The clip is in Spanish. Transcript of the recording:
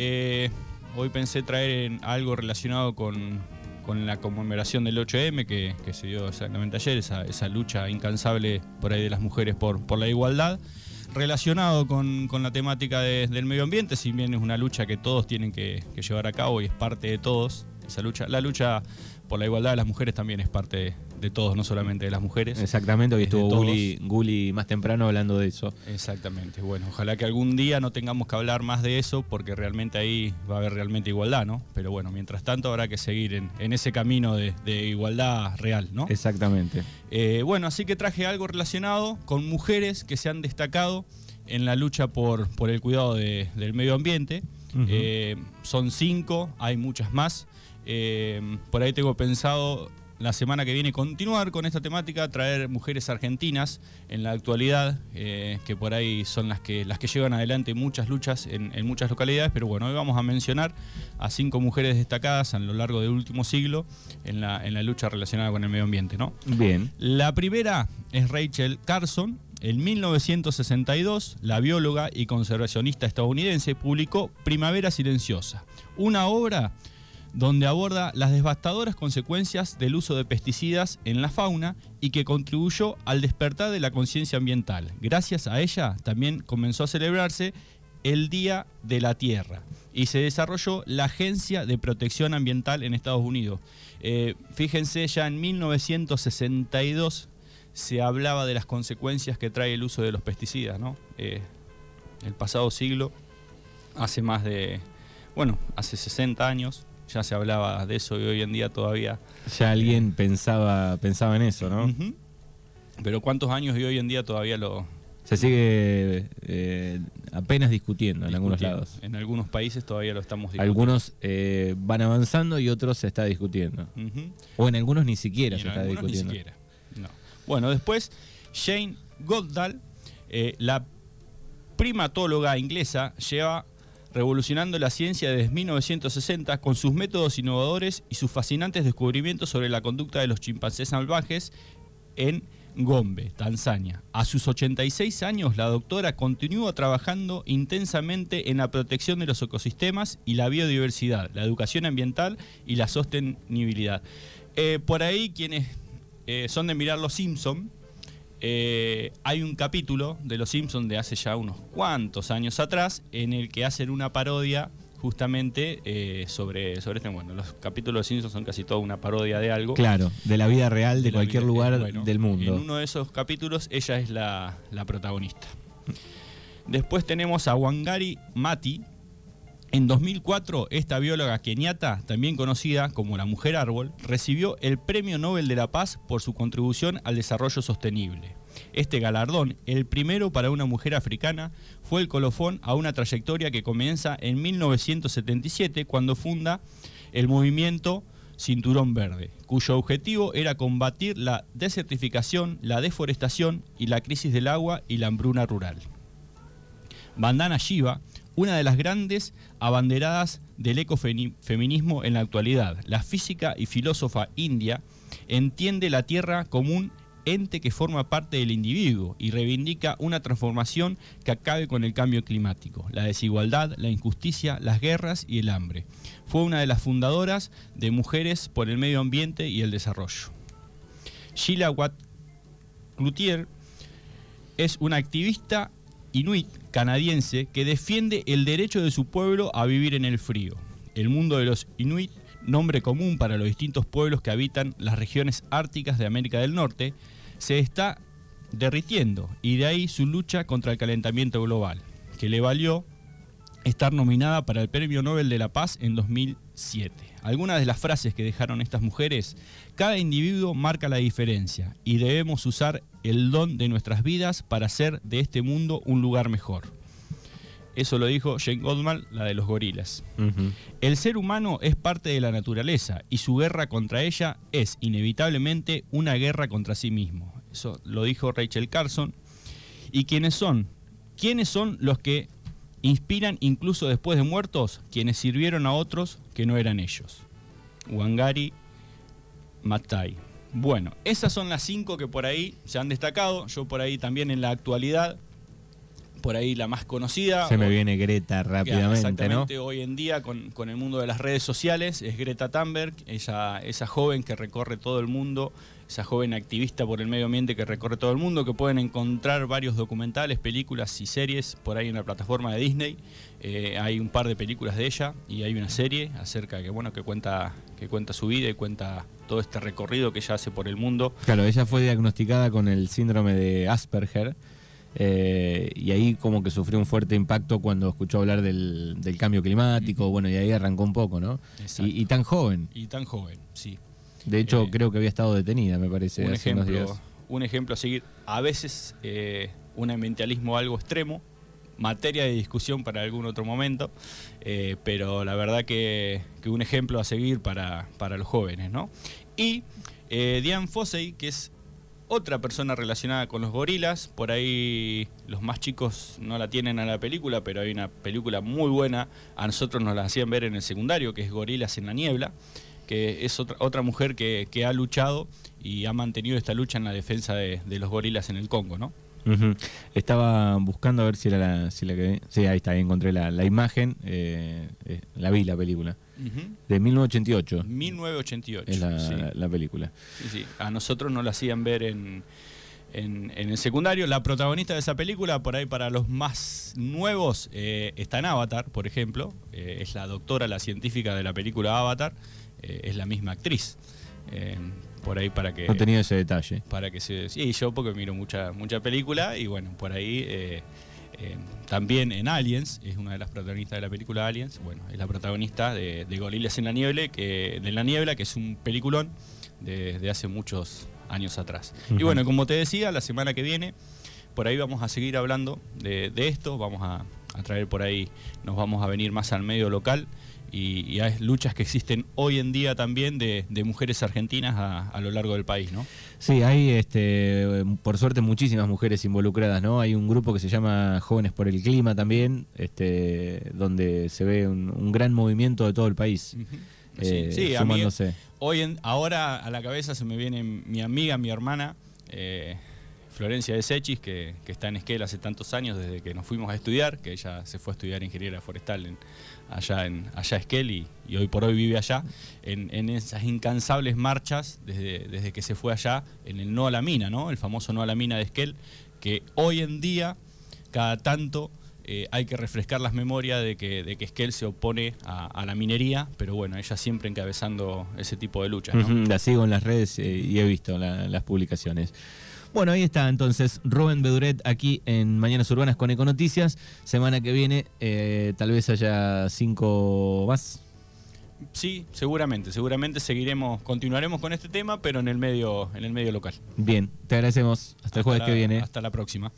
Eh, hoy pensé traer algo relacionado con, la conmemoración del 8M que, se dio exactamente ayer, esa, lucha incansable por ahí de las mujeres por, por la igualdad. Relacionado con, la temática del medio ambiente, si bien es una lucha que todos tienen que llevar a cabo y es parte de todos, esa lucha. La lucha por la igualdad de las mujeres también es parte de todos, no solamente de las mujeres. Exactamente, hoy estuvo Guli, más temprano hablando de eso. Exactamente, bueno, ojalá que algún día no tengamos que hablar más de eso porque realmente ahí va a haber realmente igualdad, ¿no? Pero bueno, mientras tanto habrá que seguir en, ese camino de, igualdad real, ¿no? Exactamente. Eh, bueno, así que traje algo relacionado con mujeres que se han destacado en la lucha por, por el cuidado del medio ambiente. Eh, son cinco, hay muchas más. Eh, por ahí tengo pensado la semana que viene continuar con esta temática, traer mujeres argentinas en la actualidad, eh, que por ahí son las que, las que llevan adelante muchas luchas en, muchas localidades, pero bueno, hoy vamos a mencionar a cinco mujeres destacadas a lo largo del último siglo en la, en la lucha relacionada con el medio ambiente. ¿no? Bien. La primera es Rachel Carson. En 1962, la bióloga y conservacionista estadounidense publicó Primavera Silenciosa, una obra donde aborda las devastadoras consecuencias del uso de pesticidas en la fauna y que contribuyó al despertar de la conciencia ambiental. Gracias a ella también comenzó a celebrarse el Día de la Tierra y se desarrolló la Agencia de Protección Ambiental en Estados Unidos. Eh, fíjense, ya en 1962 se hablaba de las consecuencias que trae el uso de los pesticidas, ¿no? Eh, el pasado siglo, hace más de, bueno, hace 60 años, ya se hablaba de eso y hoy en día todavía... Ya alguien pensaba, pensaba en eso, ¿no? Pero ¿cuántos años y hoy en día todavía lo... Se sigue eh, apenas discutiendo, en algunos lados. En algunos países todavía lo estamos discutiendo. Algunos eh, van avanzando y otros se está discutiendo. O en algunos ni siquiera se está discutiendo. Ni siquiera. Bueno, después Jane Goddard, eh, la primatóloga inglesa, lleva revolucionando la ciencia desde 1960 con sus métodos innovadores y sus fascinantes descubrimientos sobre la conducta de los chimpancés salvajes en Gombe, Tanzania. A sus 86 años, la doctora continúa trabajando intensamente en la protección de los ecosistemas y la biodiversidad, la educación ambiental y la sostenibilidad. Eh, por ahí, quienes eh, son de mirar Los Simpson, eh, hay un capítulo de Los Simpsons de hace ya unos cuantos años atrás en el que hacen una parodia justamente eh, sobre, sobre este. Bueno, los capítulos de Los Simpsons son casi toda una parodia de algo. Claro, de la vida real de, cualquier lugar eh, del mundo. En uno de esos capítulos ella es la, la protagonista. Después tenemos a Wangari Mati, en 2004, esta bióloga keniata, también conocida como la Mujer Árbol, recibió el Premio Nobel de la Paz por su contribución al desarrollo sostenible. Este galardón, el primero para una mujer africana, fue el colofón a una trayectoria que comienza en 1977 cuando funda el movimiento Cinturón Verde, cuyo objetivo era combatir la desertificación, la deforestación y la crisis del agua y la hambruna rural. Bandana Shiva una de las grandes abanderadas del ecofeminismo en la actualidad. La física y filósofa india entiende la Tierra como un ente que forma parte del individuo y reivindica una transformación que acabe con el cambio climático, la desigualdad, la injusticia, las guerras y el hambre. Fue una de las fundadoras de Mujeres por el Medio Ambiente y el Desarrollo. Sheila Watt Cloutier es una activista inuit canadiense que defiende el derecho de su pueblo a vivir en el frío. El mundo de los inuit, nombre común para los distintos pueblos que habitan las regiones árticas de América del Norte, se está derritiendo y de ahí su lucha contra el calentamiento global, que le valió estar nominada para el Premio Nobel de la Paz en 2007. Algunas de las frases que dejaron estas mujeres, cada individuo marca la diferencia y debemos usar el don de nuestras vidas para hacer de este mundo un lugar mejor. Eso lo dijo Jane Goldman, la de los gorilas. El ser humano es parte de la naturaleza y su guerra contra ella es inevitablemente una guerra contra sí mismo. Eso lo dijo Rachel Carson. ¿Y quiénes son? ¿Quiénes son los que inspiran incluso después de muertos quienes sirvieron a otros que no eran ellos. Wangari Matai. Bueno, esas son las cinco que por ahí se han destacado. Yo por ahí también en la actualidad por ahí la más conocida. Se me viene Greta rápidamente, exactamente, Hoy en día con, con, el mundo de las redes sociales es Greta Thunberg, ella, esa joven que recorre todo el mundo, esa joven activista por el medio ambiente que recorre todo el mundo, que pueden encontrar varios documentales, películas y series por ahí en la plataforma de Disney. Eh, hay un par de películas de ella y hay una serie acerca que bueno que cuenta que cuenta su vida y cuenta todo este recorrido que ella hace por el mundo. Claro, ella fue diagnosticada con el síndrome de Asperger eh, y ahí como que sufrió un fuerte impacto cuando escuchó hablar del, cambio climático, bueno, y ahí arrancó un poco, ¿no? Y, tan joven. Y tan joven, sí. De hecho, eh, creo que había estado detenida, me parece. Un, ejemplo, un ejemplo a seguir. A veces eh, un ambientalismo algo extremo, materia de discusión para algún otro momento, pero la verdad que, un ejemplo a seguir para, para los jóvenes, ¿no? Y Diane Fossey, que es otra persona relacionada con los gorilas. Por ahí los más chicos no la tienen a la película, pero hay una película muy buena. A nosotros nos la hacían ver en el secundario, que es Gorilas en la Niebla, que es otra, otra mujer que, ha luchado y ha mantenido esta lucha en la defensa de, de los gorilas en el Congo, ¿no? Estaba buscando a ver si era la, si la que... Sí, ahí está, ahí encontré la, la imagen. Eh, eh, la vi, la película. De 1988. 1988. Es la, película. Sí, sí. A nosotros nos la hacían ver en, en, el secundario. La protagonista de esa película, por ahí para los más nuevos, eh, está en Avatar, por ejemplo. es la doctora, la científica de la película Avatar. es la misma actriz por ahí para que... No tenía ese detalle. Para que se... Sí, yo porque miro mucha, mucha película y bueno, por ahí... Eh, eh, también en Aliens, es una de las protagonistas de la película Aliens, bueno, es la protagonista de, de Gorilas en la Niebla, que, de la Niebla, que es un peliculón de, hace muchos años atrás. Y bueno, como te decía, la semana que viene, por ahí vamos a seguir hablando de, esto, vamos a, a, traer por ahí, nos vamos a venir más al medio local y, hay luchas que existen hoy en día también de, mujeres argentinas a, lo largo del país, ¿no? Sí, hay, este, por suerte, muchísimas mujeres involucradas, ¿no? Hay un grupo que se llama Jóvenes por el Clima también, este, donde se ve un, gran movimiento de todo el país. sí, sí a mí, hoy en, ahora a la cabeza se me viene mi amiga, mi hermana, eh, Florencia de Sechis, que, está en Esquel hace tantos años, desde que nos fuimos a estudiar, que ella se fue a estudiar ingeniería forestal en, allá en allá Esquel y, hoy por hoy vive allá, en, esas incansables marchas desde, desde, que se fue allá, en el no a la mina, ¿no? el famoso no a la mina de Esquel, que hoy en día, cada tanto, eh, hay que refrescar las memorias de que, de que Esquel se opone a, la minería, pero bueno, ella siempre encabezando ese tipo de luchas. La sigo en las redes eh, y he visto las publicaciones. Bueno, ahí está entonces Rubén Beduret aquí en Mañanas Urbanas con Econoticias. Semana que viene eh, tal vez haya cinco más. Sí, seguramente, seguramente seguiremos, continuaremos con este tema, pero en el medio, en el medio local. Bien, te agradecemos. Hasta, el jueves que viene. Hasta la próxima.